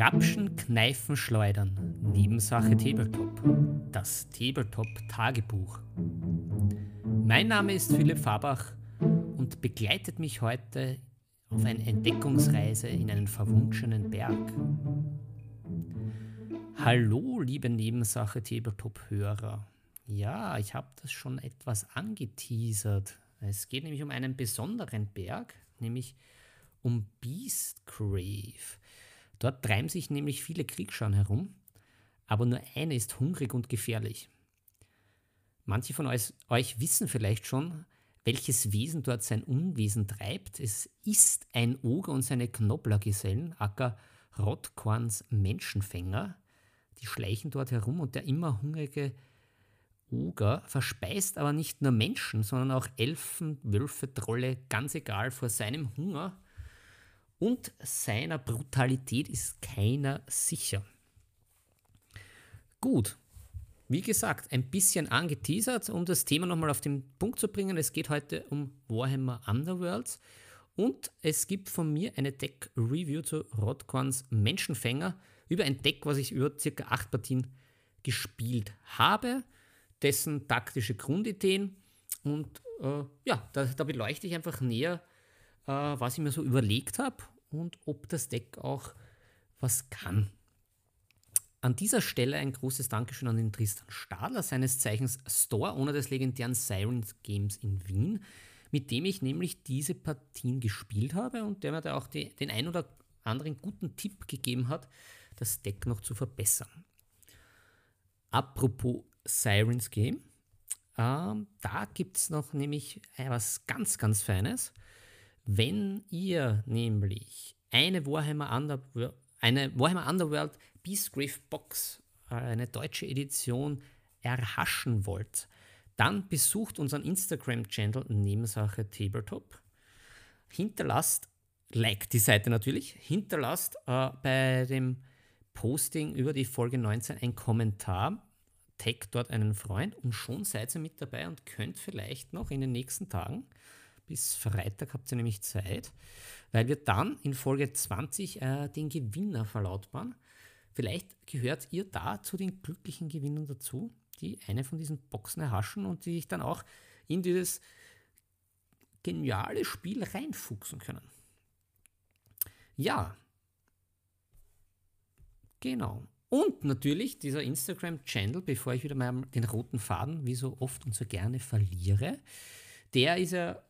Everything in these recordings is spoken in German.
Grapschen, Kneifen, Schleudern. Nebensache Tabletop. Das Tabletop-Tagebuch. Mein Name ist Philipp Fabach und begleitet mich heute auf eine Entdeckungsreise in einen verwunschenen Berg. Hallo, liebe Nebensache Tabletop-Hörer. Ja, ich habe das schon etwas angeteasert. Es geht nämlich um einen besonderen Berg, nämlich um Beastgrave. Dort treiben sich nämlich viele Kriegsschauen herum, aber nur eine ist hungrig und gefährlich. Manche von euch, euch wissen vielleicht schon, welches Wesen dort sein Unwesen treibt. Es ist ein Oger und seine Knobblergesellen, Acker Rotkorns Menschenfänger. Die schleichen dort herum und der immer hungrige Oger verspeist aber nicht nur Menschen, sondern auch Elfen, Wölfe, Trolle, ganz egal, vor seinem Hunger und seiner Brutalität ist keiner sicher. Gut, wie gesagt, ein bisschen angeteasert, um das Thema nochmal auf den Punkt zu bringen. Es geht heute um Warhammer Underworlds und es gibt von mir eine Deck-Review zu Rodcorns Menschenfänger über ein Deck, was ich über circa acht Partien gespielt habe, dessen taktische Grundideen und äh, ja, da, da beleuchte ich einfach näher, äh, was ich mir so überlegt habe und ob das Deck auch was kann. An dieser Stelle ein großes Dankeschön an den Tristan Stadler, seines Zeichens Store Owner des legendären Sirens Games in Wien, mit dem ich nämlich diese Partien gespielt habe und der mir da auch die, den ein oder anderen guten Tipp gegeben hat, das Deck noch zu verbessern. Apropos Sirens Game, ähm, da gibt es noch nämlich etwas ganz, ganz Feines. Wenn ihr nämlich eine Warhammer, Underworld, eine Warhammer Underworld Beastgrave Box, äh, eine deutsche Edition, erhaschen wollt, dann besucht unseren Instagram-Channel Nebensache Tabletop. Hinterlasst, like die Seite natürlich, hinterlasst äh, bei dem Posting über die Folge 19 einen Kommentar, taggt dort einen Freund und schon seid ihr mit dabei und könnt vielleicht noch in den nächsten Tagen bis Freitag habt ihr nämlich Zeit, weil wir dann in Folge 20 äh, den Gewinner verlautbaren. Vielleicht gehört ihr da zu den glücklichen Gewinnern dazu, die eine von diesen Boxen erhaschen und die sich dann auch in dieses geniale Spiel reinfuchsen können. Ja, genau. Und natürlich dieser Instagram-Channel, bevor ich wieder mal den roten Faden wie so oft und so gerne verliere, der ist ja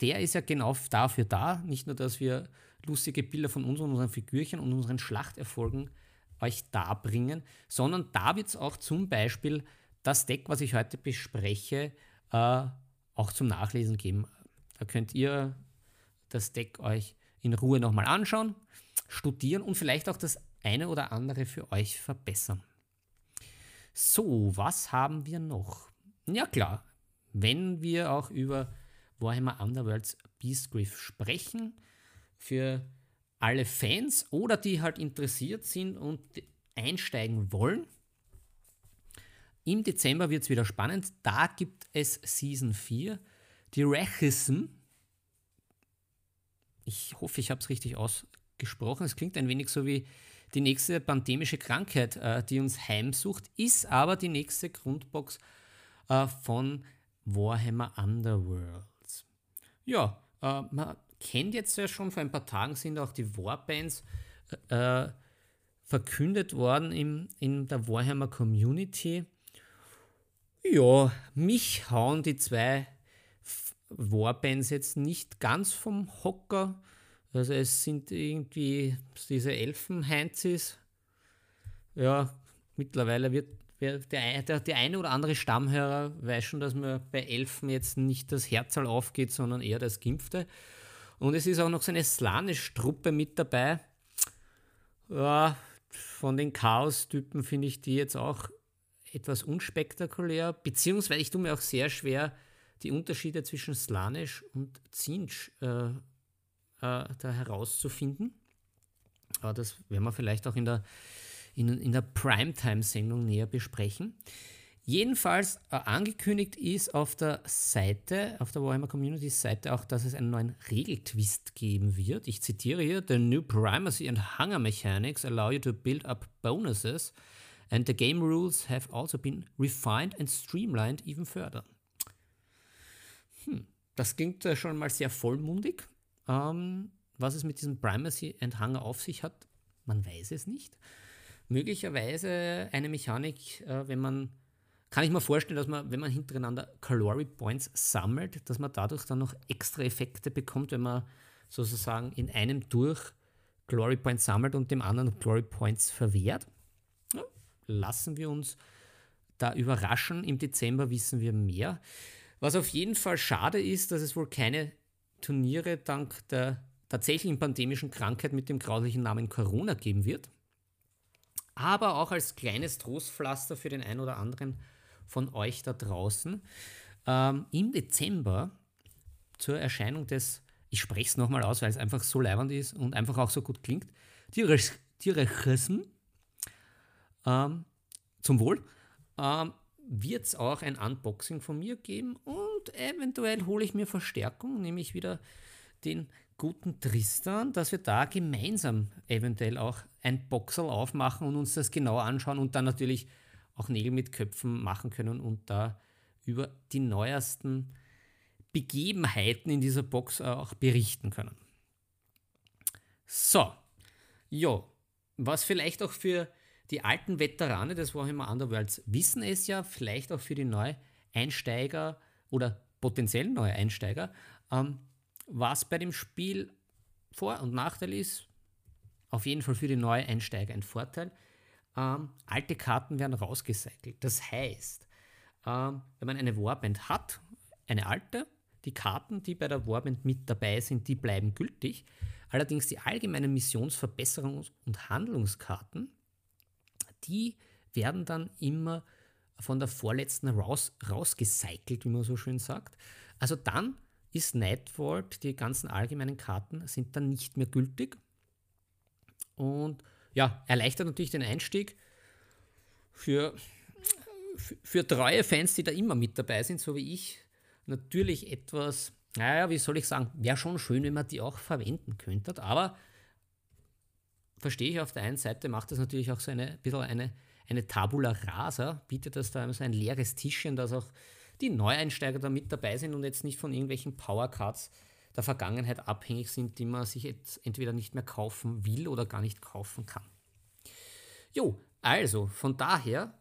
der ist ja genau dafür da, nicht nur, dass wir lustige Bilder von uns und unseren Figürchen und unseren Schlachterfolgen euch darbringen, sondern da wird es auch zum Beispiel das Deck, was ich heute bespreche, äh, auch zum Nachlesen geben. Da könnt ihr das Deck euch in Ruhe nochmal anschauen, studieren und vielleicht auch das eine oder andere für euch verbessern. So, was haben wir noch? Ja klar, wenn wir auch über Warhammer Underworlds Beastgrave sprechen. Für alle Fans oder die halt interessiert sind und einsteigen wollen. Im Dezember wird es wieder spannend. Da gibt es Season 4. Die Rechism. Ich hoffe, ich habe es richtig ausgesprochen. Es klingt ein wenig so wie die nächste pandemische Krankheit, äh, die uns heimsucht, ist aber die nächste Grundbox äh, von Warhammer Underworld. Ja, äh, man kennt jetzt ja schon, vor ein paar Tagen sind auch die Warbands äh, verkündet worden im, in der Warhammer Community. Ja, mich hauen die zwei Warbands jetzt nicht ganz vom Hocker. Also es sind irgendwie diese Elfenheinzis. Ja, mittlerweile wird der, der, der eine oder andere Stammhörer weiß schon, dass mir bei Elfen jetzt nicht das Herzal aufgeht, sondern eher das Gimpfte. Und es ist auch noch so eine Slanisch-Truppe mit dabei. Ja, von den Chaos-Typen finde ich die jetzt auch etwas unspektakulär, beziehungsweise ich tue mir auch sehr schwer, die Unterschiede zwischen Slanisch und Zinsch äh, äh, da herauszufinden. Aber das werden wir vielleicht auch in der in, in der Primetime-Sendung näher besprechen. Jedenfalls äh, angekündigt ist auf der Seite, auf der Warhammer Community Seite auch, dass es einen neuen Regeltwist geben wird. Ich zitiere hier: The new primacy and hunger mechanics allow you to build up bonuses, and the game rules have also been refined and streamlined even further. Hm, das klingt äh, schon mal sehr vollmundig. Ähm, was es mit diesem Primacy and Hunger auf sich hat, man weiß es nicht. Möglicherweise eine Mechanik, äh, wenn man kann ich mir vorstellen, dass man, wenn man hintereinander Calorie Points sammelt, dass man dadurch dann noch extra Effekte bekommt, wenn man sozusagen in einem durch Glory Points sammelt und dem anderen Glory Points verwehrt. Ja, lassen wir uns da überraschen. Im Dezember wissen wir mehr. Was auf jeden Fall schade ist, dass es wohl keine Turniere dank der tatsächlichen pandemischen Krankheit mit dem grauslichen Namen Corona geben wird. Aber auch als kleines Trostpflaster für den einen oder anderen von euch da draußen. Ähm, Im Dezember zur Erscheinung des, ich spreche es nochmal aus, weil es einfach so leibend ist und einfach auch so gut klingt, Tierechism, ähm, zum Wohl, ähm, wird es auch ein Unboxing von mir geben und eventuell hole ich mir Verstärkung, nämlich wieder den guten Tristan, dass wir da gemeinsam eventuell auch ein Boxel aufmachen und uns das genau anschauen und dann natürlich auch Nägel mit Köpfen machen können und da über die neuesten Begebenheiten in dieser Box auch berichten können. So, ja, was vielleicht auch für die alten Veteranen des Warhammer Underworlds wissen es ja, vielleicht auch für die Neueinsteiger oder potenziell Neueinsteiger, ähm, was bei dem Spiel Vor- und Nachteil ist, auf jeden Fall für die Neueinsteiger ein Vorteil ähm, alte Karten werden rausgecycelt. Das heißt, ähm, wenn man eine Warband hat, eine alte, die Karten, die bei der Warband mit dabei sind, die bleiben gültig. Allerdings die allgemeinen Missionsverbesserungs- und Handlungskarten, die werden dann immer von der vorletzten raus, rausgecycelt, wie man so schön sagt. Also dann ist Nightvault, die ganzen allgemeinen Karten sind dann nicht mehr gültig. Und ja, erleichtert natürlich den Einstieg für, für, treue Fans, die da immer mit dabei sind, so wie ich. Natürlich etwas, naja, wie soll ich sagen, wäre schon schön, wenn man die auch verwenden könnte, aber verstehe ich auf der einen Seite, macht das natürlich auch so eine ein bisschen eine, eine Tabula rasa, bietet das da so ein leeres Tischchen, dass auch die Neueinsteiger da mit dabei sind und jetzt nicht von irgendwelchen Powercards der Vergangenheit abhängig sind, die man sich jetzt entweder nicht mehr kaufen will oder gar nicht kaufen kann. Jo, also von daher,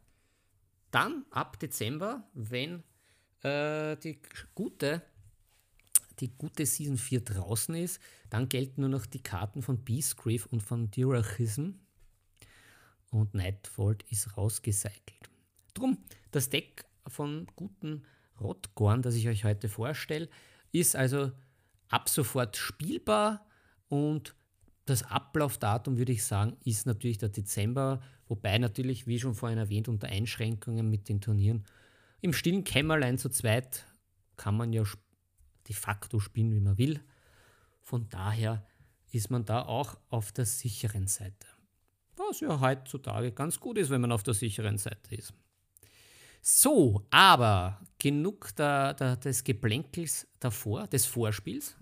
dann ab Dezember, wenn äh, die gute die gute Season 4 draußen ist, dann gelten nur noch die Karten von Beastgrave und von Durachism und Nightfall ist rausgecycelt. Drum, das Deck von guten Rotgorn, das ich euch heute vorstelle, ist also ab sofort spielbar und das Ablaufdatum, würde ich sagen, ist natürlich der Dezember, wobei natürlich, wie schon vorhin erwähnt, unter Einschränkungen mit den Turnieren im stillen Kämmerlein zu zweit kann man ja de facto spielen, wie man will. Von daher ist man da auch auf der sicheren Seite. Was ja heutzutage ganz gut ist, wenn man auf der sicheren Seite ist. So, aber genug der, der, des Geblänkels davor, des Vorspiels.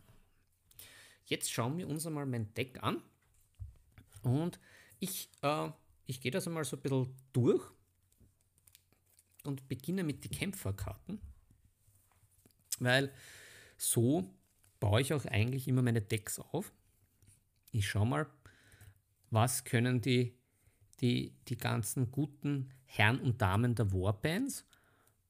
Jetzt schauen wir uns einmal mein Deck an. Und ich, äh, ich gehe das einmal so ein bisschen durch und beginne mit den Kämpferkarten. Weil so baue ich auch eigentlich immer meine Decks auf. Ich schaue mal, was können die die, die ganzen guten Herren und Damen der Warbands.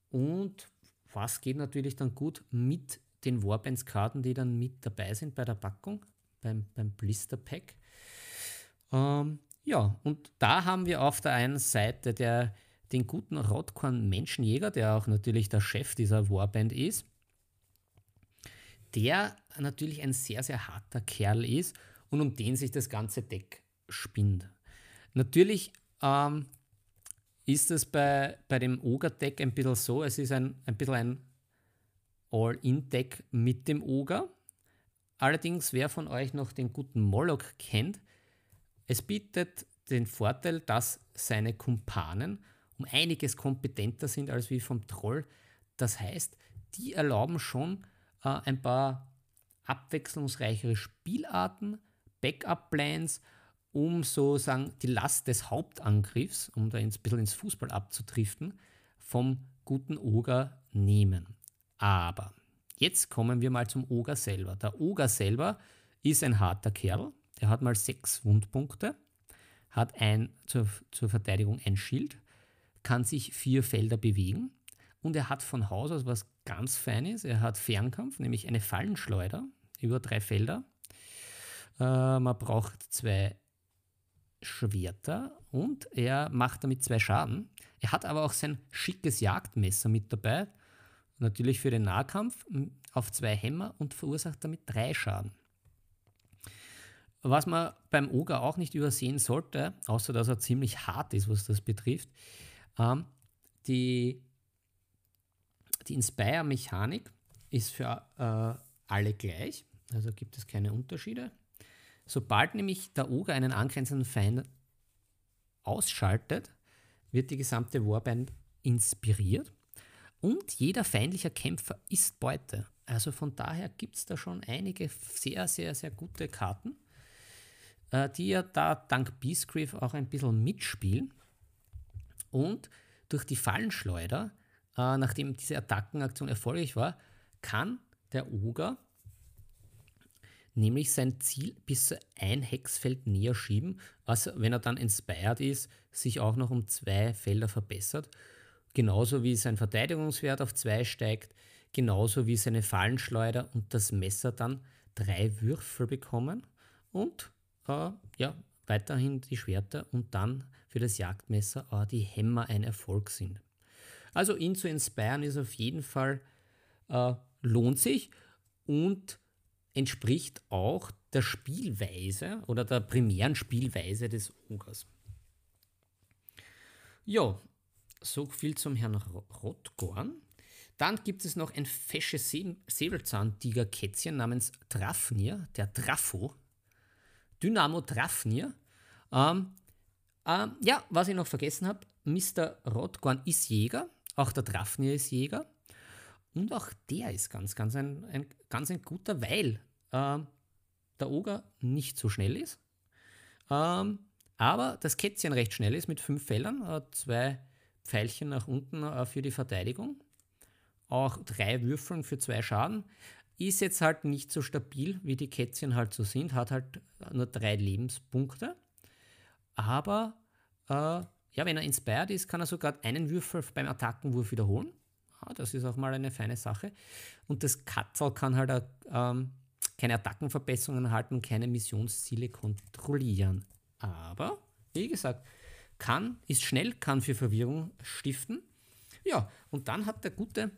Und was geht natürlich dann gut mit den Warbands-Karten, die dann mit dabei sind bei der Packung, beim, beim Blister Pack. Ähm, ja, und da haben wir auf der einen Seite der, den guten Rotkorn Menschenjäger, der auch natürlich der Chef dieser Warband ist, der natürlich ein sehr, sehr harter Kerl ist und um den sich das ganze Deck spinnt. Natürlich ähm, ist es bei, bei dem Ogre-Deck ein bisschen so, es ist ein, ein bisschen ein All-In-Deck mit dem Ogre. Allerdings, wer von euch noch den guten Moloch kennt, es bietet den Vorteil, dass seine Kumpanen um einiges kompetenter sind als wie vom Troll. Das heißt, die erlauben schon äh, ein paar abwechslungsreichere Spielarten, Backup-Plans, um sozusagen die Last des Hauptangriffs, um da ein bisschen ins Fußball abzudriften, vom guten Oger nehmen. Aber jetzt kommen wir mal zum Oger selber. Der Oger selber ist ein harter Kerl, der hat mal sechs Wundpunkte, hat ein, zur, zur Verteidigung ein Schild, kann sich vier Felder bewegen und er hat von Haus aus was ganz Feines. Er hat Fernkampf, nämlich eine Fallenschleuder über drei Felder. Äh, man braucht zwei Schwerter und er macht damit zwei Schaden. Er hat aber auch sein schickes Jagdmesser mit dabei, natürlich für den Nahkampf, auf zwei Hämmer und verursacht damit drei Schaden. Was man beim Oger auch nicht übersehen sollte, außer dass er ziemlich hart ist, was das betrifft, ähm, die, die Inspire-Mechanik ist für äh, alle gleich, also gibt es keine Unterschiede. Sobald nämlich der Oger einen angrenzenden Feind ausschaltet, wird die gesamte Warband inspiriert und jeder feindliche Kämpfer ist Beute. Also von daher gibt es da schon einige sehr, sehr, sehr gute Karten, äh, die ja da dank Beastgrief auch ein bisschen mitspielen. Und durch die Fallenschleuder, äh, nachdem diese Attackenaktion erfolgreich war, kann der Oger nämlich sein Ziel bis zu ein Hexfeld näher schieben, was, wenn er dann inspired ist, sich auch noch um zwei Felder verbessert. Genauso wie sein Verteidigungswert auf zwei steigt, genauso wie seine Fallenschleuder und das Messer dann drei Würfel bekommen und äh, ja, weiterhin die Schwerter und dann für das Jagdmesser äh, die Hämmer ein Erfolg sind. Also ihn zu inspirieren ist auf jeden Fall äh, lohnt sich und entspricht auch der Spielweise oder der primären Spielweise des Ogers. Ja, so viel zum Herrn Rotgorn. Dann gibt es noch ein fesches Säbelzahntiger-Kätzchen namens Drafnir, der Drafo. Dynamo Drafnir. Ähm, ähm, ja, was ich noch vergessen habe, Mr. Rotgorn ist Jäger, auch der Drafnir ist Jäger. Und auch der ist ganz, ganz ein, ein ganz ein guter, weil äh, der Oger nicht so schnell ist, ähm, aber das Kätzchen recht schnell ist mit fünf Feldern, äh, zwei Pfeilchen nach unten äh, für die Verteidigung, auch drei Würfeln für zwei Schaden. Ist jetzt halt nicht so stabil, wie die Kätzchen halt so sind, hat halt nur drei Lebenspunkte. Aber äh, ja, wenn er inspired ist, kann er sogar einen Würfel beim Attackenwurf wiederholen. Ja, das ist auch mal eine feine Sache. Und das Katzel kann halt ähm, keine Attackenverbesserungen erhalten, keine Missionsziele kontrollieren. Aber, wie gesagt, kann, ist schnell, kann für Verwirrung stiften. Ja, und dann hat der gute,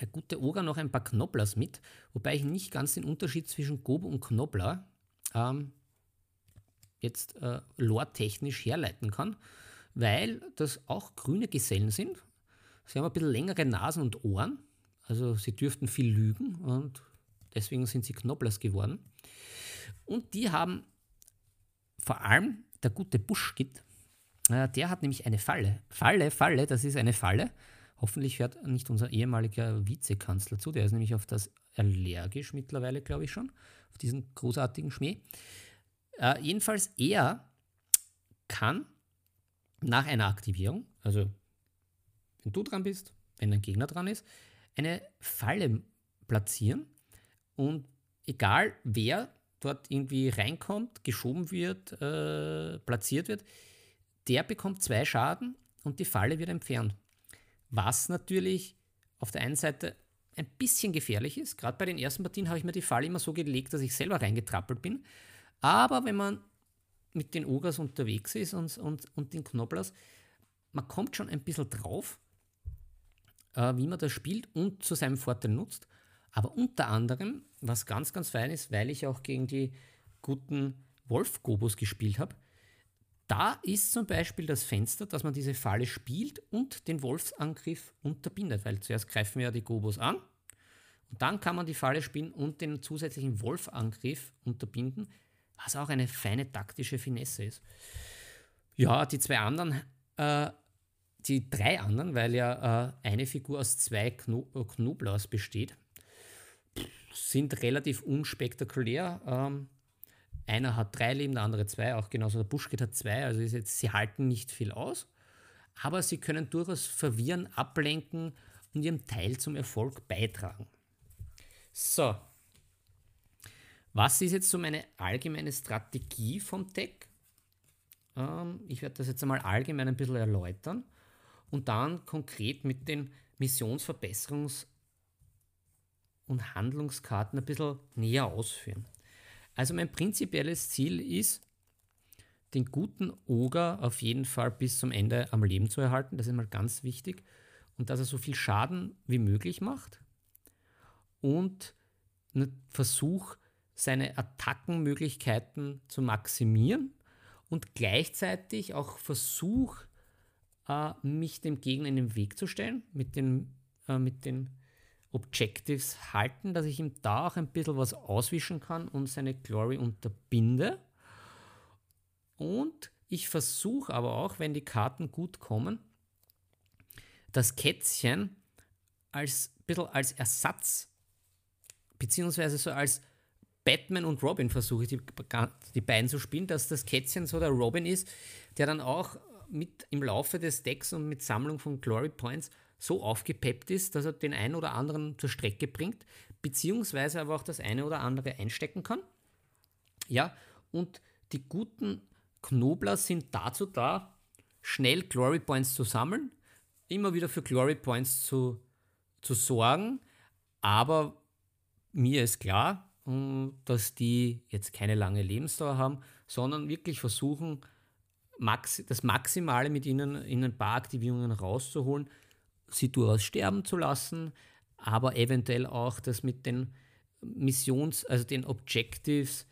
der gute Oger noch ein paar Knobblers mit, wobei ich nicht ganz den Unterschied zwischen Gob und Knobbler ähm, jetzt äh, lore-technisch herleiten kann, weil das auch grüne Gesellen sind. Sie haben ein bisschen längere Nasen und Ohren, also sie dürften viel lügen und Deswegen sind sie Knobblers geworden. Und die haben vor allem der gute Buschgit, äh, der hat nämlich eine Falle. Falle, Falle, das ist eine Falle. Hoffentlich hört nicht unser ehemaliger Vizekanzler zu, der ist nämlich auf das allergisch mittlerweile, glaube ich schon, auf diesen großartigen Schmäh. Äh, jedenfalls, er kann nach einer Aktivierung, also wenn du dran bist, wenn ein Gegner dran ist, eine Falle platzieren und egal wer dort irgendwie reinkommt, geschoben wird, äh, platziert wird, der bekommt zwei Schaden und die Falle wird entfernt. Was natürlich auf der einen Seite ein bisschen gefährlich ist. Gerade bei den ersten Partien habe ich mir die Falle immer so gelegt, dass ich selber reingetrappelt bin. Aber wenn man mit den Ogers unterwegs ist und, und, und den Knobblers, man kommt schon ein bisschen drauf, äh, wie man das spielt und zu seinem Vorteil nutzt. Aber unter anderem, was ganz, ganz fein ist, weil ich auch gegen die guten Wolf-Gobos gespielt habe, da ist zum Beispiel das Fenster, dass man diese Falle spielt und den Wolfsangriff unterbindet, weil zuerst greifen wir ja die Gobos an und dann kann man die Falle spielen und den zusätzlichen Wolfangriff unterbinden, was auch eine feine taktische Finesse ist. Ja, die zwei anderen, äh, die drei anderen, weil ja äh, eine Figur aus zwei Kno äh, Knoblaus besteht, sind relativ unspektakulär. Ähm, einer hat drei Leben, der andere zwei, auch genauso der Buschkit hat zwei, also jetzt, sie halten nicht viel aus, aber sie können durchaus verwirren, ablenken und ihren Teil zum Erfolg beitragen. So, was ist jetzt so meine allgemeine Strategie vom Deck? Ähm, ich werde das jetzt einmal allgemein ein bisschen erläutern und dann konkret mit den Missionsverbesserungs- und Handlungskarten ein bisschen näher ausführen. Also mein prinzipielles Ziel ist, den guten Oger auf jeden Fall bis zum Ende am Leben zu erhalten. Das ist mal ganz wichtig. Und dass er so viel Schaden wie möglich macht. Und Versuch, seine Attackenmöglichkeiten zu maximieren. Und gleichzeitig auch Versuch, äh, mich dem Gegner in den Weg zu stellen, mit den, äh, mit den Objectives halten, dass ich ihm da auch ein bisschen was auswischen kann und seine Glory unterbinde. Und ich versuche aber auch, wenn die Karten gut kommen, das Kätzchen als bisschen als Ersatz, beziehungsweise so als Batman und Robin versuche ich die, die beiden zu spielen, dass das Kätzchen so der Robin ist, der dann auch mit im Laufe des Decks und mit Sammlung von Glory Points so aufgepeppt ist, dass er den einen oder anderen zur Strecke bringt, beziehungsweise aber auch das eine oder andere einstecken kann. Ja, und die guten Knobler sind dazu da, schnell Glory Points zu sammeln, immer wieder für Glory Points zu, zu sorgen, aber mir ist klar, äh, dass die jetzt keine lange Lebensdauer haben, sondern wirklich versuchen, das Maximale mit ihnen in ein paar Aktivierungen rauszuholen, sie durchaus sterben zu lassen, aber eventuell auch das mit den Missions, also den Objectives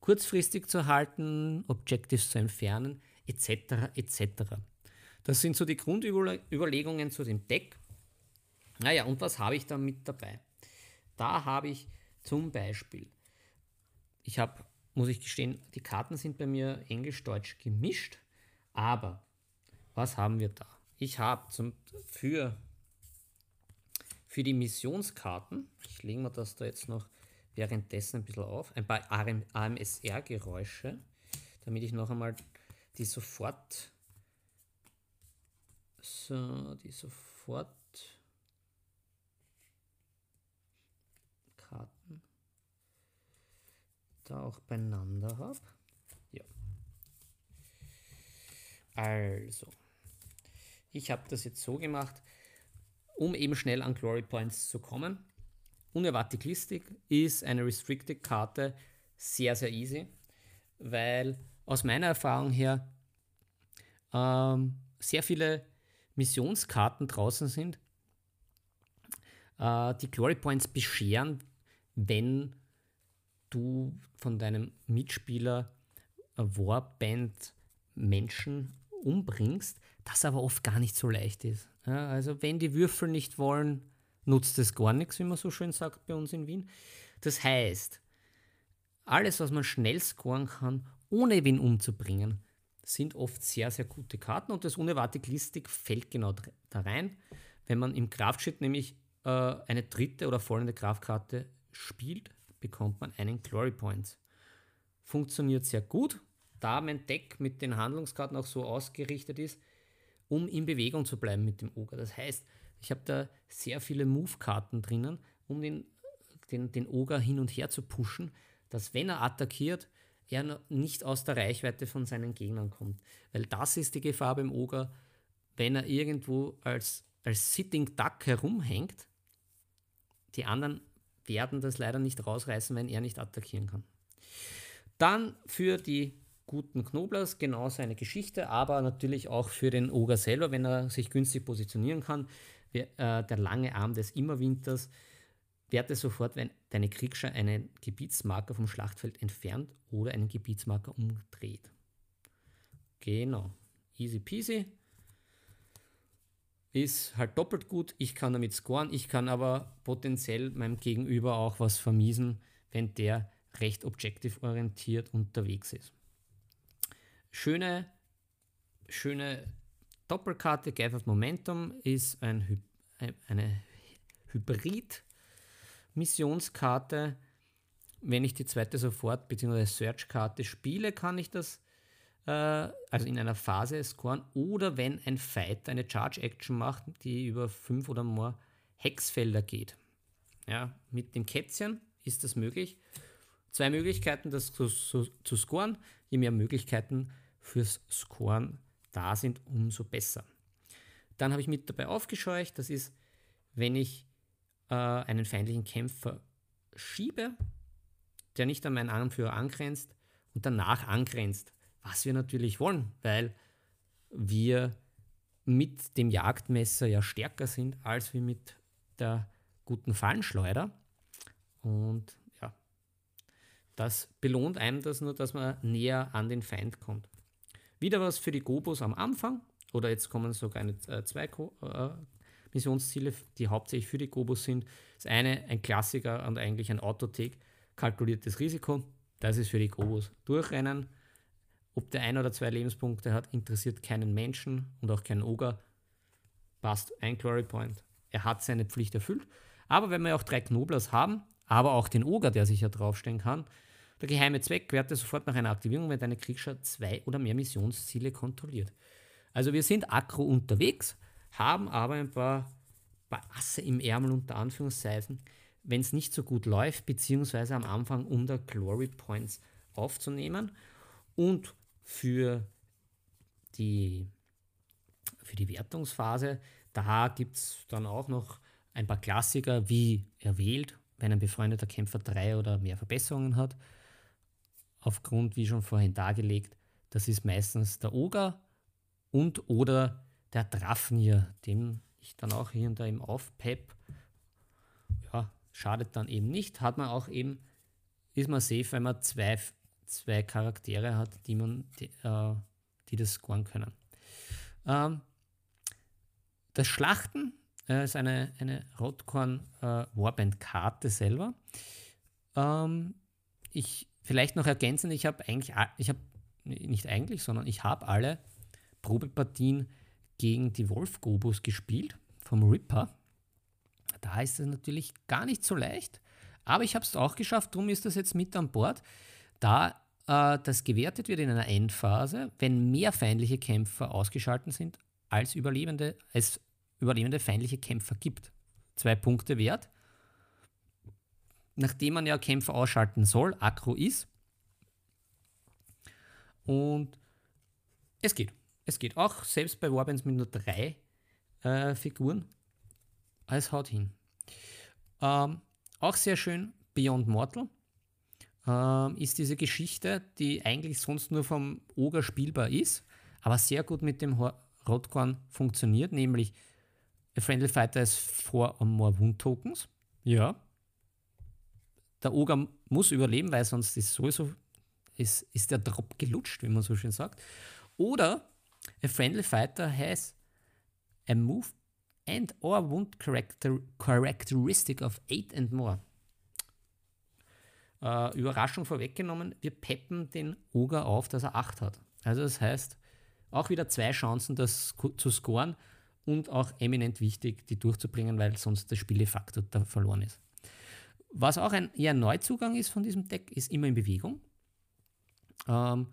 kurzfristig zu halten, Objectives zu entfernen, etc. etc. Das sind so die Grundüberlegungen zu dem Deck. Naja, und was habe ich da mit dabei? Da habe ich zum Beispiel, ich habe, muss ich gestehen, die Karten sind bei mir englisch-deutsch gemischt, aber was haben wir da? Ich habe für, für die Missionskarten, ich lege mir das da jetzt noch währenddessen ein bisschen auf, ein paar AMSR-Geräusche, damit ich noch einmal die sofort so, die sofort Karten da auch beieinander habe. Ja. Also, ich habe das jetzt so gemacht, um eben schnell an Glory Points zu kommen. Unerwartet listig ist eine Restricted-Karte sehr, sehr easy, weil aus meiner Erfahrung her ähm, sehr viele Missionskarten draußen sind, äh, die Glory Points bescheren, wenn du von deinem Mitspieler Warband Menschen umbringst, das aber oft gar nicht so leicht ist. Ja, also wenn die Würfel nicht wollen, nutzt es gar nichts, wie man so schön sagt bei uns in Wien. Das heißt, alles, was man schnell scoren kann, ohne wen umzubringen, sind oft sehr, sehr gute Karten und das unerwartet listig fällt genau da rein. Wenn man im Kraftschild nämlich äh, eine dritte oder folgende Kraftkarte spielt, bekommt man einen Glory Point. Funktioniert sehr gut, da mein Deck mit den Handlungskarten auch so ausgerichtet ist, um in Bewegung zu bleiben mit dem Ogre. Das heißt, ich habe da sehr viele Move-Karten drinnen, um den, den, den Ogre hin und her zu pushen, dass wenn er attackiert, er nicht aus der Reichweite von seinen Gegnern kommt. Weil das ist die Gefahr beim Ogre, wenn er irgendwo als, als Sitting Duck herumhängt, die anderen werden das leider nicht rausreißen, wenn er nicht attackieren kann. Dann für die guten Knoblers genau seine Geschichte, aber natürlich auch für den Oger selber, wenn er sich günstig positionieren kann. Äh, der lange Arm des Immerwinters werte sofort, wenn deine Kriegsschar einen Gebietsmarker vom Schlachtfeld entfernt oder einen Gebietsmarker umdreht. Genau. Easy peasy. Ist halt doppelt gut. Ich kann damit scoren. Ich kann aber potenziell meinem Gegenüber auch was vermiesen, wenn der recht objektiv orientiert unterwegs ist schöne, schöne Doppelkarte of Momentum ist ein, eine Hybrid-Missionskarte. Wenn ich die zweite sofort bzw. Search-Karte spiele, kann ich das äh, also in einer Phase scoren. Oder wenn ein Fighter eine Charge-Action macht, die über fünf oder mehr Hexfelder geht. Ja, mit dem Kätzchen ist das möglich. Zwei Möglichkeiten, das zu, zu, zu scoren. Je mehr Möglichkeiten fürs Scoren da sind, umso besser. Dann habe ich mit dabei aufgescheucht, das ist, wenn ich äh, einen feindlichen Kämpfer schiebe, der nicht an meinen Anführer angrenzt und danach angrenzt, was wir natürlich wollen, weil wir mit dem Jagdmesser ja stärker sind als wir mit der guten Fallenschleuder. Und ja, das belohnt einem das nur, dass man näher an den Feind kommt. Wieder was für die Gobos am Anfang, oder jetzt kommen sogar eine, äh, zwei äh, Missionsziele, die hauptsächlich für die Gobos sind. Das eine, ein Klassiker und eigentlich ein Autothek, kalkuliertes Risiko. Das ist für die Gobos. Durchrennen, ob der ein oder zwei Lebenspunkte hat, interessiert keinen Menschen und auch keinen Oger. Passt, ein Glory Point. Er hat seine Pflicht erfüllt. Aber wenn wir auch drei Knoblers haben, aber auch den Oger, der sich ja draufstellen kann, der geheime Zweck werte sofort nach einer Aktivierung, wenn deine Kriegsschar zwei oder mehr Missionsziele kontrolliert. Also wir sind aggro unterwegs, haben aber ein paar, paar Asse im Ärmel unter Anführungszeichen, wenn es nicht so gut läuft, beziehungsweise am Anfang um der Glory Points aufzunehmen. Und für die, für die Wertungsphase, da gibt es dann auch noch ein paar Klassiker, wie er wählt, wenn ein befreundeter Kämpfer drei oder mehr Verbesserungen hat aufgrund, wie schon vorhin dargelegt, das ist meistens der Oger und oder der Drafnir, dem ich dann auch hier und da eben aufpepp. Ja, schadet dann eben nicht. Hat man auch eben, ist man safe, wenn man zwei, zwei Charaktere hat, die man, die, äh, die das scoren können. Ähm, das Schlachten äh, ist eine, eine Rotkorn äh, Warband-Karte selber. Ähm, ich Vielleicht noch ergänzen, ich habe eigentlich, ich habe nicht eigentlich, sondern ich habe alle Probepartien gegen die Wolf-Gobus gespielt vom Ripper. Da ist es natürlich gar nicht so leicht, aber ich habe es auch geschafft, darum ist das jetzt mit an Bord. Da äh, das gewertet wird in einer Endphase, wenn mehr feindliche Kämpfer ausgeschaltet sind, als überlebende, es überlebende feindliche Kämpfer gibt. Zwei Punkte wert nachdem man ja Kämpfer ausschalten soll, aggro ist. Und es geht. Es geht auch selbst bei Warbands mit nur drei äh, Figuren. Es haut hin. Ähm, auch sehr schön, Beyond Mortal ähm, ist diese Geschichte, die eigentlich sonst nur vom Oger spielbar ist, aber sehr gut mit dem Rotkorn funktioniert, nämlich A Friendly Fighter ist 4 or more Wound Tokens. Ja, der Oger muss überleben, weil sonst ist sowieso ist, ist der Drop gelutscht, wie man so schön sagt. Oder a friendly fighter has a move and or wound character, characteristic of 8 and more. Äh, Überraschung vorweggenommen, wir peppen den Oger auf, dass er 8 hat. Also das heißt, auch wieder zwei Chancen, das zu scoren und auch eminent wichtig, die durchzubringen, weil sonst der Spielefaktor da verloren ist. Was auch ein eher Neuzugang ist von diesem Deck, ist immer in Bewegung. Ähm,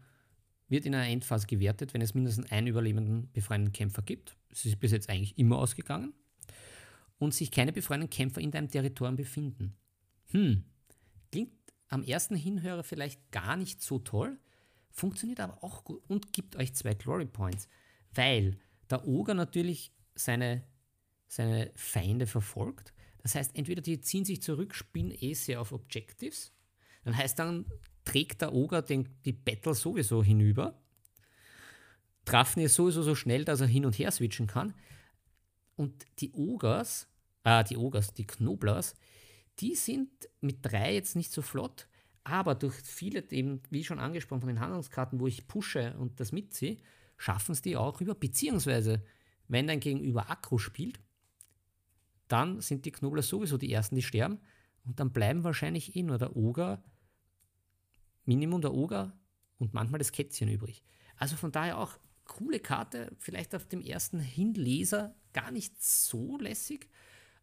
wird in einer Endphase gewertet, wenn es mindestens einen überlebenden befreienden Kämpfer gibt. Es ist bis jetzt eigentlich immer ausgegangen. Und sich keine befreienden Kämpfer in deinem Territorium befinden. Hm, klingt am ersten Hinhörer vielleicht gar nicht so toll, funktioniert aber auch gut und gibt euch zwei Glory Points, weil der Oger natürlich seine, seine Feinde verfolgt das heißt, entweder die ziehen sich zurück, spielen eh sehr auf Objectives. Dann heißt dann, trägt der Oger den, die Battle sowieso hinüber. Trafen ist sowieso so schnell, dass er hin und her switchen kann. Und die Ogers, äh, die Ogers, die Knoblers, die sind mit drei jetzt nicht so flott, aber durch viele, eben, wie schon angesprochen, von den Handlungskarten, wo ich pushe und das mitziehe, schaffen es die auch über, beziehungsweise, wenn dein Gegenüber Akku spielt, dann sind die Knobler sowieso die ersten, die sterben. Und dann bleiben wahrscheinlich eh nur der Oger, Minimum der Oger und manchmal das Kätzchen übrig. Also von daher auch coole Karte, vielleicht auf dem ersten Hinleser gar nicht so lässig,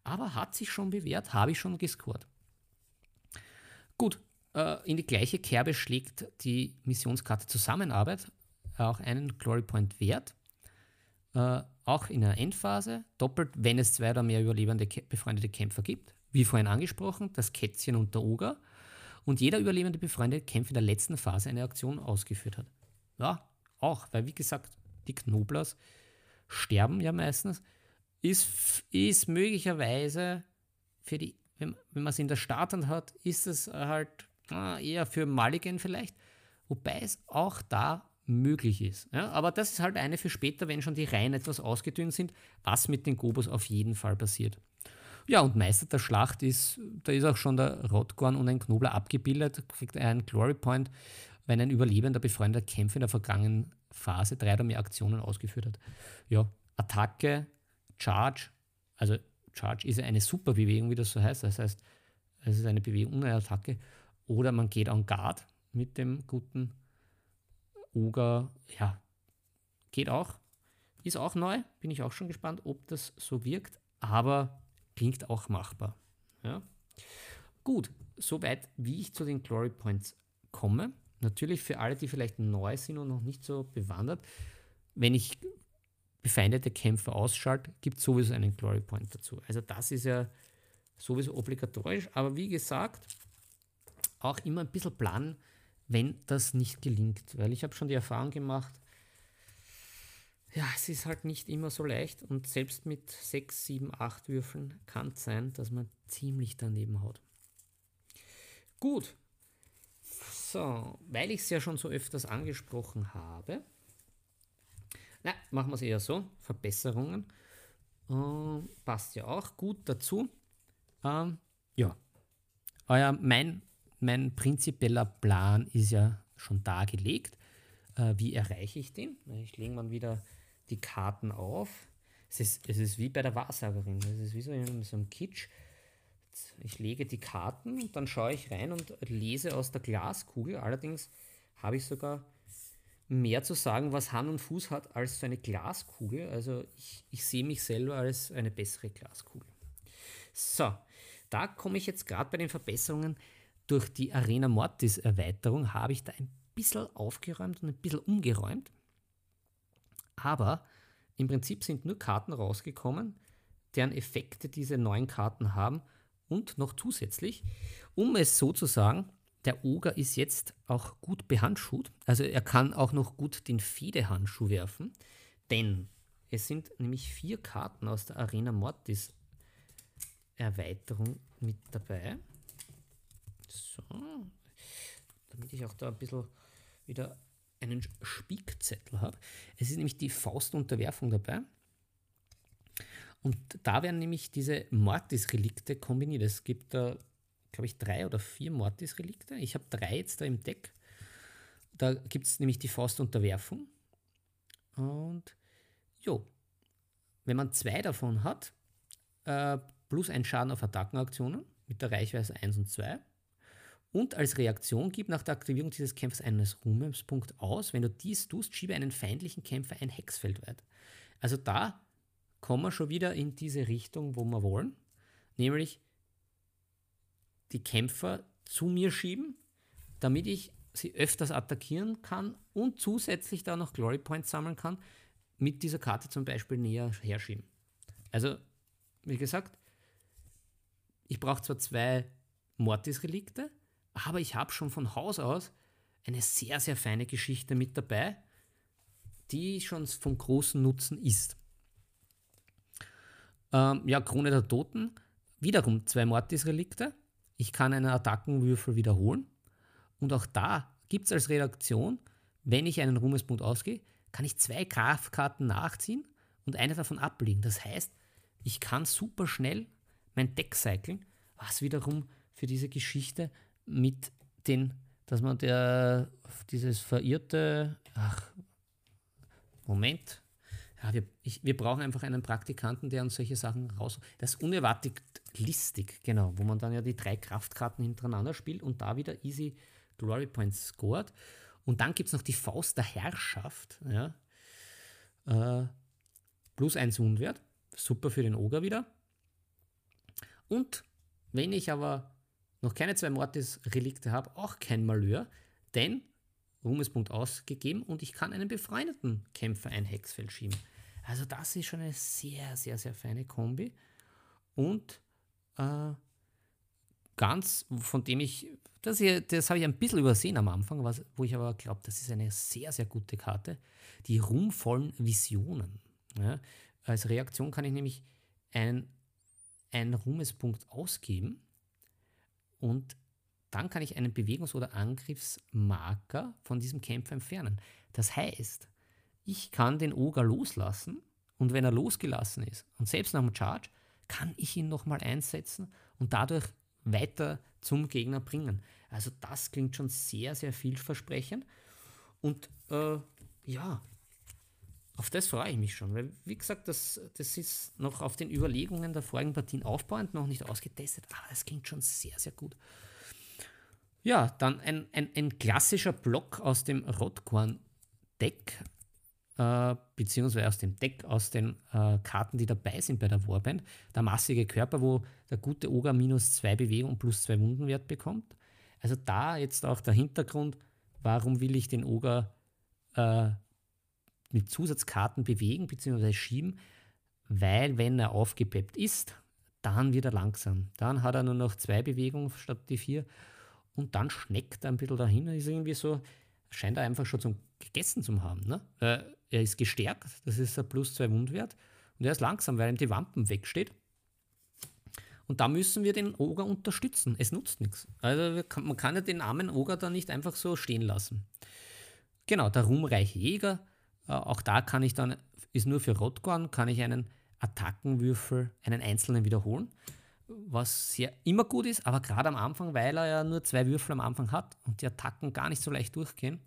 aber hat sich schon bewährt, habe ich schon gescored. Gut, äh, in die gleiche Kerbe schlägt die Missionskarte Zusammenarbeit auch einen Glory Point wert. Äh, auch in der Endphase, doppelt, wenn es zwei oder mehr überlebende befreundete Kämpfer gibt. Wie vorhin angesprochen, das Kätzchen und der Oger. Und jeder überlebende befreundete Kämpfer in der letzten Phase eine Aktion ausgeführt hat. Ja, auch, weil wie gesagt, die Knoblers sterben ja meistens. Ist, ist möglicherweise für die, wenn, wenn man es in der Starthand hat, ist es halt äh, eher für Mulligan vielleicht. Wobei es auch da möglich ist. Ja, aber das ist halt eine für später, wenn schon die Reihen etwas ausgedünnt sind, was mit den Gobos auf jeden Fall passiert. Ja, und Meister der Schlacht ist, da ist auch schon der Rotgorn und ein Knobler abgebildet, kriegt er einen Glory Point, wenn ein überlebender befreundeter Kämpfer in der vergangenen Phase drei oder mehr Aktionen ausgeführt hat. Ja, Attacke, Charge, also Charge ist eine super Bewegung, wie das so heißt. Das heißt, es ist eine Bewegung ohne Attacke. Oder man geht en Guard mit dem guten Oger, ja, geht auch. Ist auch neu, bin ich auch schon gespannt, ob das so wirkt, aber klingt auch machbar. Ja. Gut, soweit wie ich zu den Glory Points komme. Natürlich für alle, die vielleicht neu sind und noch nicht so bewandert, wenn ich befeindete Kämpfer ausschalte, gibt es sowieso einen Glory Point dazu. Also das ist ja sowieso obligatorisch, aber wie gesagt, auch immer ein bisschen planen, wenn das nicht gelingt. Weil ich habe schon die Erfahrung gemacht, ja, es ist halt nicht immer so leicht und selbst mit 6, 7, 8 Würfeln kann es sein, dass man ziemlich daneben haut. Gut. So, weil ich es ja schon so öfters angesprochen habe, na, machen wir es eher so, Verbesserungen. Äh, passt ja auch gut dazu. Ähm, ja, euer, mein mein prinzipieller Plan ist ja schon dargelegt. Äh, wie erreiche ich den? Ich lege mal wieder die Karten auf. Es ist, es ist wie bei der Wahrsagerin. Es ist wie so in so einem Kitsch. Ich lege die Karten und dann schaue ich rein und lese aus der Glaskugel. Allerdings habe ich sogar mehr zu sagen, was Hand und Fuß hat, als so eine Glaskugel. Also ich, ich sehe mich selber als eine bessere Glaskugel. So, da komme ich jetzt gerade bei den Verbesserungen durch die Arena Mortis Erweiterung habe ich da ein bisschen aufgeräumt und ein bisschen umgeräumt. Aber im Prinzip sind nur Karten rausgekommen, deren Effekte diese neuen Karten haben und noch zusätzlich, um es so zu sagen, der Oger ist jetzt auch gut behandschuht, also er kann auch noch gut den Fehdehandschuh werfen, denn es sind nämlich vier Karten aus der Arena Mortis Erweiterung mit dabei. So. Damit ich auch da ein bisschen wieder einen Spickzettel habe. Es ist nämlich die Faustunterwerfung dabei. Und da werden nämlich diese Mortis-Relikte kombiniert. Es gibt da, glaube ich, drei oder vier Mortis-Relikte. Ich habe drei jetzt da im Deck. Da gibt es nämlich die Faustunterwerfung. Und jo, wenn man zwei davon hat, äh, plus ein Schaden auf Attackenaktionen mit der Reichweite 1 und 2, und als Reaktion gib nach der Aktivierung dieses Kämpfers einen Ruhmspunkt aus. Wenn du dies tust, schiebe einen feindlichen Kämpfer ein Hexfeld weit. Also da kommen wir schon wieder in diese Richtung, wo wir wollen. Nämlich die Kämpfer zu mir schieben, damit ich sie öfters attackieren kann und zusätzlich da noch Glory Points sammeln kann, mit dieser Karte zum Beispiel näher herschieben. Also, wie gesagt, ich brauche zwar zwei Mortis-Relikte, aber ich habe schon von Haus aus eine sehr, sehr feine Geschichte mit dabei, die schon von großem Nutzen ist. Ähm, ja, Krone der Toten, wiederum zwei Mortis-Relikte. Ich kann einen Attackenwürfel wiederholen. Und auch da gibt es als Redaktion, wenn ich einen Ruhmespunkt ausgehe, kann ich zwei Kraftkarten nachziehen und eine davon ablegen. Das heißt, ich kann super schnell mein Deck cyclen, was wiederum für diese Geschichte mit den, dass man der, dieses verirrte, ach, Moment, ja, wir, ich, wir brauchen einfach einen Praktikanten, der uns solche Sachen raus. Das unerwartet listig, genau, wo man dann ja die drei Kraftkarten hintereinander spielt und da wieder easy Glory Points scored. Und dann gibt es noch die Faust der Herrschaft. Ja. Äh, plus 1 Wundwert. Super für den Oger wieder. Und wenn ich aber noch keine zwei Mortis-Relikte habe, auch kein Malheur, denn Ruhmespunkt ausgegeben und ich kann einen befreundeten Kämpfer ein Hexfeld schieben. Also das ist schon eine sehr, sehr, sehr feine Kombi. Und äh, ganz, von dem ich, das, das habe ich ein bisschen übersehen am Anfang, was, wo ich aber glaube, das ist eine sehr, sehr gute Karte. Die ruhmvollen Visionen. Ja, als Reaktion kann ich nämlich einen, einen Ruhmespunkt ausgeben und dann kann ich einen Bewegungs- oder Angriffsmarker von diesem Kämpfer entfernen. Das heißt, ich kann den Oger loslassen und wenn er losgelassen ist und selbst nach dem Charge, kann ich ihn nochmal einsetzen und dadurch weiter zum Gegner bringen. Also das klingt schon sehr, sehr vielversprechend. Und äh, ja, auf das freue ich mich schon, weil wie gesagt, das, das ist noch auf den Überlegungen der vorigen Partien aufbauend, noch nicht ausgetestet, aber das klingt schon sehr, sehr gut. Ja, dann ein, ein, ein klassischer Block aus dem Rotkorn-Deck, äh, beziehungsweise aus dem Deck, aus den äh, Karten, die dabei sind bei der Warband. Der massige Körper, wo der gute Oger minus zwei Bewegung plus zwei Wundenwert bekommt. Also da jetzt auch der Hintergrund, warum will ich den Oger äh, mit Zusatzkarten bewegen bzw. schieben, weil wenn er aufgepeppt ist, dann wird er langsam. Dann hat er nur noch zwei Bewegungen statt die vier und dann schneckt er ein bisschen dahin. Ist irgendwie so, scheint er einfach schon zum gegessen zu haben. Ne? Er ist gestärkt, das ist ein plus zwei Wundwert und er ist langsam, weil ihm die Wampen wegsteht. Und da müssen wir den Oger unterstützen. Es nutzt nichts. Also man kann ja den armen Oger da nicht einfach so stehen lassen. Genau, der ruhmreiche Jäger auch da kann ich dann, ist nur für Rotgorn, kann ich einen Attackenwürfel, einen einzelnen wiederholen, was sehr immer gut ist, aber gerade am Anfang, weil er ja nur zwei Würfel am Anfang hat und die Attacken gar nicht so leicht durchgehen.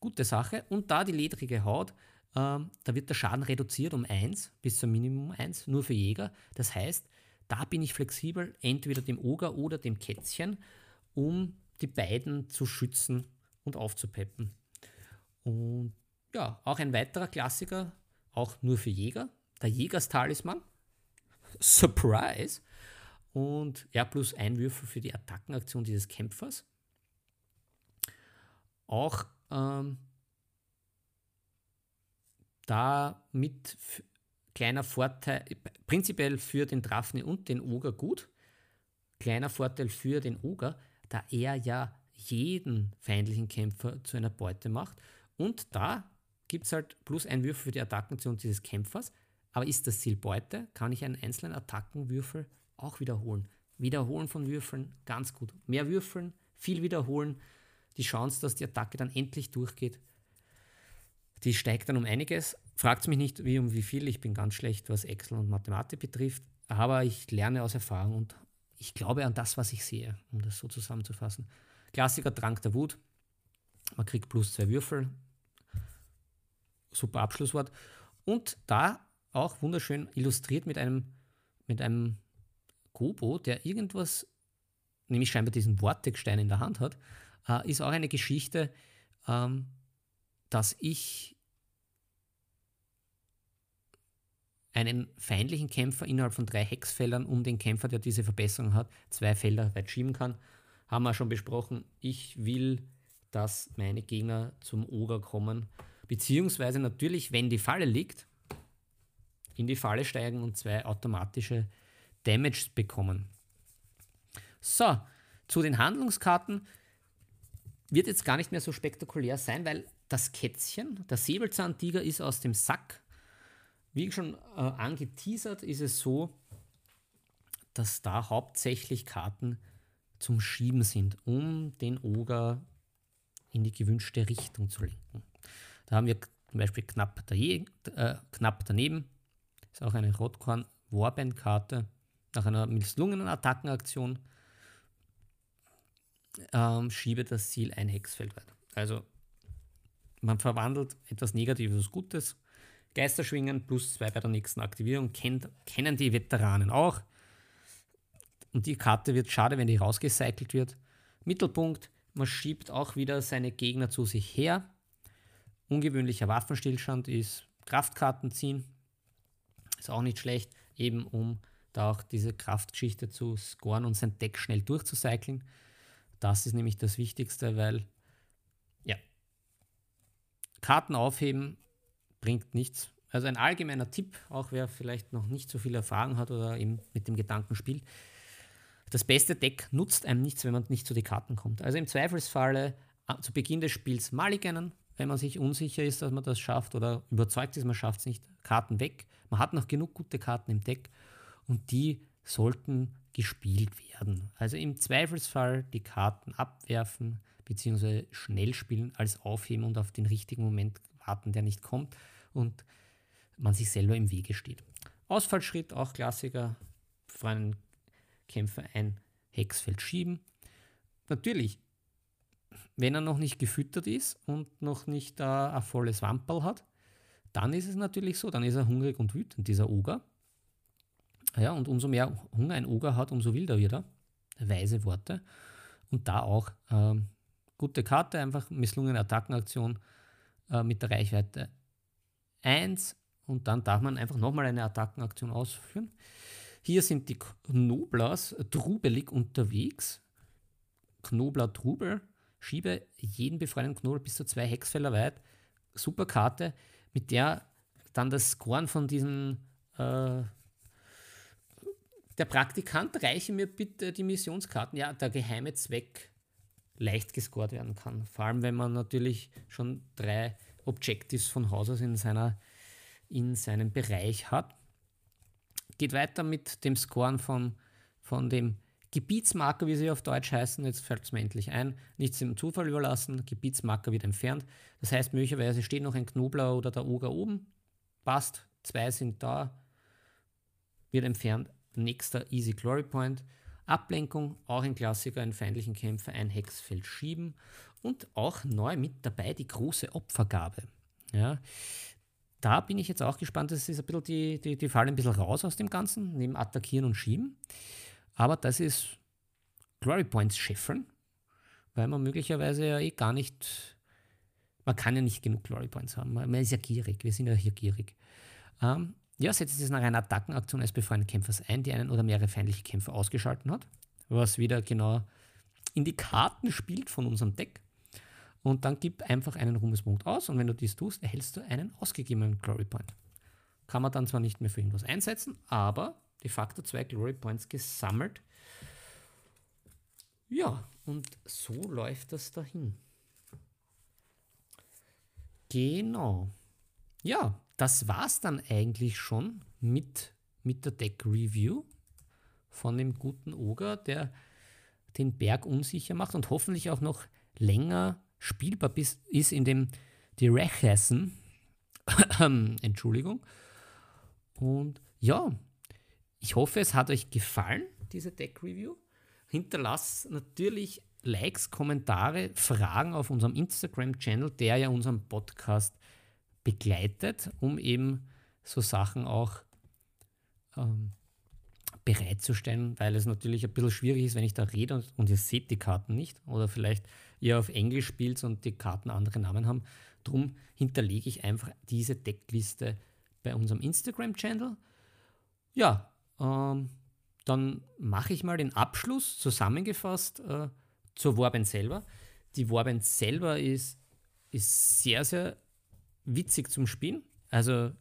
Gute Sache. Und da die ledrige Haut, äh, da wird der Schaden reduziert um 1 bis zum Minimum 1, nur für Jäger. Das heißt, da bin ich flexibel, entweder dem Oger oder dem Kätzchen, um die beiden zu schützen und aufzupeppen. Und ja, auch ein weiterer Klassiker, auch nur für Jäger, der Jägerstalisman. Surprise! Und R plus ein Würfel für die Attackenaktion dieses Kämpfers. Auch ähm, da mit kleiner Vorteil, prinzipiell für den Drafne und den Oger gut. Kleiner Vorteil für den Oger, da er ja jeden feindlichen Kämpfer zu einer Beute macht. Und da gibt es halt plus ein Würfel für die Attackenaktion dieses Kämpfers. Aber ist das Ziel Beute, kann ich einen einzelnen Attackenwürfel auch wiederholen. Wiederholen von Würfeln, ganz gut. Mehr würfeln, viel wiederholen. Die Chance, dass die Attacke dann endlich durchgeht, die steigt dann um einiges. Fragt mich nicht, wie um wie viel. Ich bin ganz schlecht, was Excel und Mathematik betrifft. Aber ich lerne aus Erfahrung und ich glaube an das, was ich sehe, um das so zusammenzufassen. Klassiker Trank der Wut. Man kriegt plus zwei Würfel, super Abschlusswort. Und da auch wunderschön illustriert mit einem, mit einem Gobo, der irgendwas, nämlich scheinbar diesen Vortexstein in der Hand hat, äh, ist auch eine Geschichte, ähm, dass ich einen feindlichen Kämpfer innerhalb von drei Hexfeldern um den Kämpfer, der diese Verbesserung hat, zwei Felder weit schieben kann. Haben wir schon besprochen. Ich will, dass meine Gegner zum Oger kommen Beziehungsweise natürlich, wenn die Falle liegt, in die Falle steigen und zwei automatische Damage bekommen. So, zu den Handlungskarten wird jetzt gar nicht mehr so spektakulär sein, weil das Kätzchen, der Säbelzahntiger, ist aus dem Sack. Wie schon äh, angeteasert, ist es so, dass da hauptsächlich Karten zum Schieben sind, um den Oger in die gewünschte Richtung zu lenken. Da haben wir zum Beispiel knapp, daje, äh, knapp daneben, ist auch eine Rotkorn-Warband-Karte nach einer misslungenen Attackenaktion. Ähm, schiebe das Ziel ein Hexfeld weiter. Also man verwandelt etwas Negatives Gutes. Geisterschwingen plus zwei bei der nächsten Aktivierung kennt, kennen die Veteranen auch. Und die Karte wird schade, wenn die rausgecycelt wird. Mittelpunkt, man schiebt auch wieder seine Gegner zu sich her ungewöhnlicher Waffenstillstand ist Kraftkarten ziehen. Ist auch nicht schlecht, eben um da auch diese Kraftgeschichte zu scoren und sein Deck schnell durchzucyclen. Das ist nämlich das Wichtigste, weil ja, Karten aufheben bringt nichts. Also ein allgemeiner Tipp, auch wer vielleicht noch nicht so viel Erfahrung hat oder eben mit dem Gedanken spielt. Das beste Deck nutzt einem nichts, wenn man nicht zu den Karten kommt. Also im Zweifelsfalle äh, zu Beginn des Spiels Mulliganen, wenn man sich unsicher ist, dass man das schafft oder überzeugt ist, man schafft es nicht, Karten weg. Man hat noch genug gute Karten im Deck und die sollten gespielt werden. Also im Zweifelsfall die Karten abwerfen bzw. schnell spielen als aufheben und auf den richtigen Moment warten, der nicht kommt und man sich selber im Wege steht. Ausfallschritt, auch Klassiker, für einen Kämpfer ein Hexfeld schieben. Natürlich, wenn er noch nicht gefüttert ist und noch nicht äh, ein volles Wamperl hat, dann ist es natürlich so, dann ist er hungrig und wütend, dieser Oger. Ja, und umso mehr Hunger ein Oger hat, umso wilder wird er. Weise Worte. Und da auch ähm, gute Karte, einfach misslungene Attackenaktion äh, mit der Reichweite 1 und dann darf man einfach nochmal eine Attackenaktion ausführen. Hier sind die Knoblers trubelig unterwegs. Knobler Trubel. Schiebe jeden befreiten Knobel bis zu zwei Hexfeller weit. Super Karte, mit der dann das Scoren von diesen äh, der Praktikant reiche mir bitte die Missionskarten. Ja, der geheime Zweck leicht gescored werden kann. Vor allem, wenn man natürlich schon drei Objectives von Haus aus in, seiner, in seinem Bereich hat. Geht weiter mit dem Scoren von, von dem Gebietsmarker, wie sie auf Deutsch heißen. Jetzt fällt es mir endlich ein. Nichts dem Zufall überlassen. Gebietsmarker wird entfernt. Das heißt, möglicherweise steht noch ein Knobler oder der Oger oben. Passt. Zwei sind da. Wird entfernt. Nächster Easy Glory Point. Ablenkung, auch ein Klassiker, einen feindlichen Kämpfer, ein Hexfeld schieben. Und auch neu mit dabei die große Opfergabe. Ja, da bin ich jetzt auch gespannt. Das ist ein bisschen die, die, die fallen ein bisschen raus aus dem Ganzen, neben Attackieren und Schieben. Aber das ist Glory Points scheffeln, weil man möglicherweise ja eh gar nicht, man kann ja nicht genug Glory Points haben. Man ist ja gierig, wir sind ja hier gierig. Ähm, ja, setzt es nach einer Attackenaktion eines befreundeten Kämpfers ein, die einen oder mehrere feindliche Kämpfer ausgeschalten hat, was wieder genau in die Karten spielt von unserem Deck. Und dann gib einfach einen Ruhmespunkt aus und wenn du dies tust, erhältst du einen ausgegebenen Glory Point. Kann man dann zwar nicht mehr für irgendwas einsetzen, aber de facto zwei Glory Points gesammelt. Ja, und so läuft das dahin. Genau. Ja, das war es dann eigentlich schon mit, mit der Deck-Review von dem guten Oger, der den Berg unsicher macht und hoffentlich auch noch länger spielbar bis, ist, in dem die Rechessen, Entschuldigung. Und ja, ich hoffe, es hat euch gefallen, diese Deck-Review. Hinterlasst natürlich Likes, Kommentare, Fragen auf unserem Instagram-Channel, der ja unseren Podcast begleitet, um eben so Sachen auch ähm, bereitzustellen, weil es natürlich ein bisschen schwierig ist, wenn ich da rede und, und ihr seht die Karten nicht oder vielleicht ihr auf Englisch spielt und die Karten andere Namen haben. Drum hinterlege ich einfach diese Deckliste bei unserem Instagram-Channel. Ja, ähm, dann mache ich mal den Abschluss zusammengefasst äh, zur Warband selber. Die Warband selber ist, ist sehr, sehr witzig zum Spielen. Also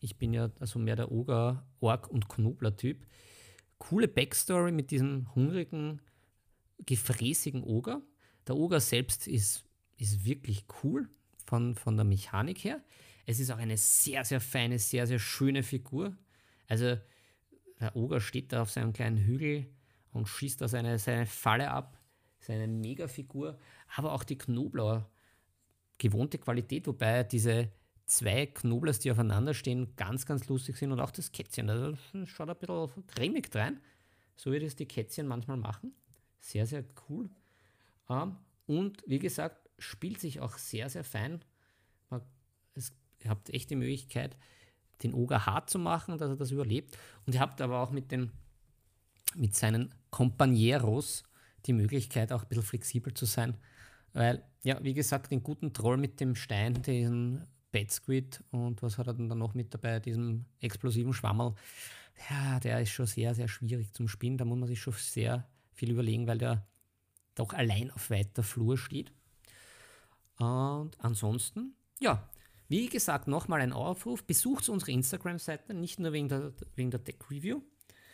ich bin ja also mehr der Oger, Ork und Knobler-Typ. Coole Backstory mit diesem hungrigen, gefräßigen Oger. Der Oger selbst ist, ist wirklich cool von, von der Mechanik her. Es ist auch eine sehr, sehr feine, sehr, sehr schöne Figur. Also der Oger steht da auf seinem kleinen Hügel und schießt da seine, seine Falle ab. Seine Mega-Figur. Aber auch die Knobler gewohnte Qualität, wobei diese zwei Knoblers, die aufeinander stehen, ganz, ganz lustig sind und auch das Kätzchen. Also schaut ein bisschen cremig rein, so wie das die Kätzchen manchmal machen. Sehr, sehr cool. Ähm, und wie gesagt, spielt sich auch sehr, sehr fein. Es, ihr habt echt die Möglichkeit, den Oger hart zu machen, dass er das überlebt. Und ihr habt aber auch mit, den, mit seinen Companeros die Möglichkeit, auch ein bisschen flexibel zu sein Weil, ja, wie gesagt, den guten Troll mit dem Stein, den Bad Squid und was hat er dann noch mit dabei, diesem explosiven Schwammerl, ja, der ist schon sehr, sehr schwierig zum Spielen. Da muss man sich schon sehr viel überlegen, weil der doch allein auf weiter Flur steht. Und ansonsten, ja, wie gesagt, nochmal ein Aufruf, besucht unsere Instagram-Seite, nicht nur wegen der, wegen der Tech-Review,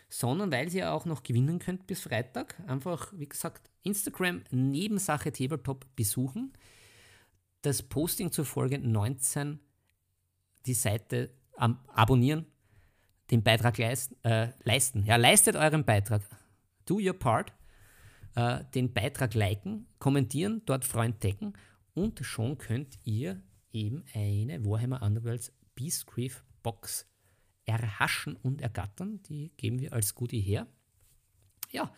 sondern weil ihr auch noch gewinnen könnt bis Freitag. Einfach, wie gesagt, Instagram Nebensache Tabletop besuchen das Posting zur Folge 19, die Seite abonnieren, den Beitrag leisten, äh, leisten. Ja, leistet euren Beitrag. Do your part. Äh, den Beitrag liken, kommentieren, dort Freund decken und schon könnt ihr eben eine Warhammer Underworlds Beastgrief Box erhaschen und ergattern. Die geben wir als Goodie her. Ja,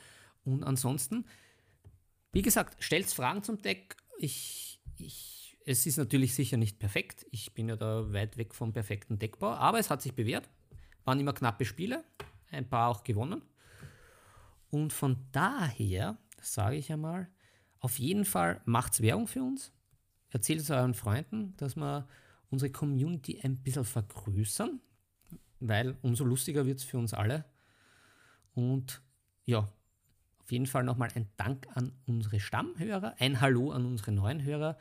und ansonsten, wie gesagt, stellt Fragen zum Deck. Ich, ich es ist natürlich sicher nicht perfekt. Ich bin ja da weit weg vom perfekten Deckbau, aber es hat sich bewährt. Waren immer knappe Spiele, ein paar auch gewonnen. Und von daher sage ich einmal, auf jeden Fall macht es Werbung für uns. Erzählt es euren Freunden, dass wir unsere Community ein bisschen vergrößern, weil umso lustiger wird es für uns alle. Und ja, auf jeden Fall nochmal ein Dank an unsere Stammhörer, ein Hallo an unsere neuen Hörer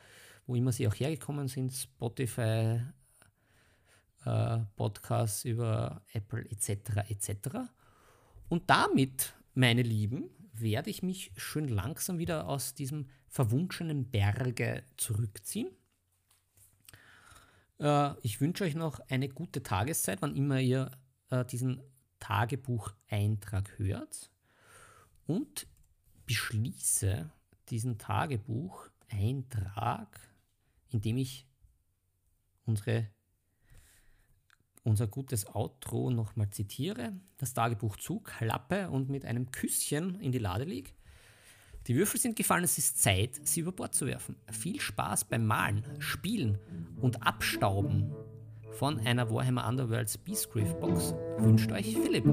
wo immer sie auch hergekommen sind, Spotify, äh, Podcasts über Apple etc. etc. Und damit, meine Lieben, werde ich mich schön langsam wieder aus diesem verwunschenen Berge zurückziehen. Äh, ich wünsche euch noch eine gute Tageszeit, wann immer ihr äh, diesen Tagebucheintrag hört und beschließe diesen Tagebucheintrag indem ich unsere, unser gutes Outro nochmal zitiere, das Tagebuch zuklappe und mit einem Küsschen in die Lade lege. Die Würfel sind gefallen, es ist Zeit, sie über Bord zu werfen. Viel Spaß beim Malen, Spielen und Abstauben von einer Warhammer Underworlds Beastgrief Box wünscht euch Philipp.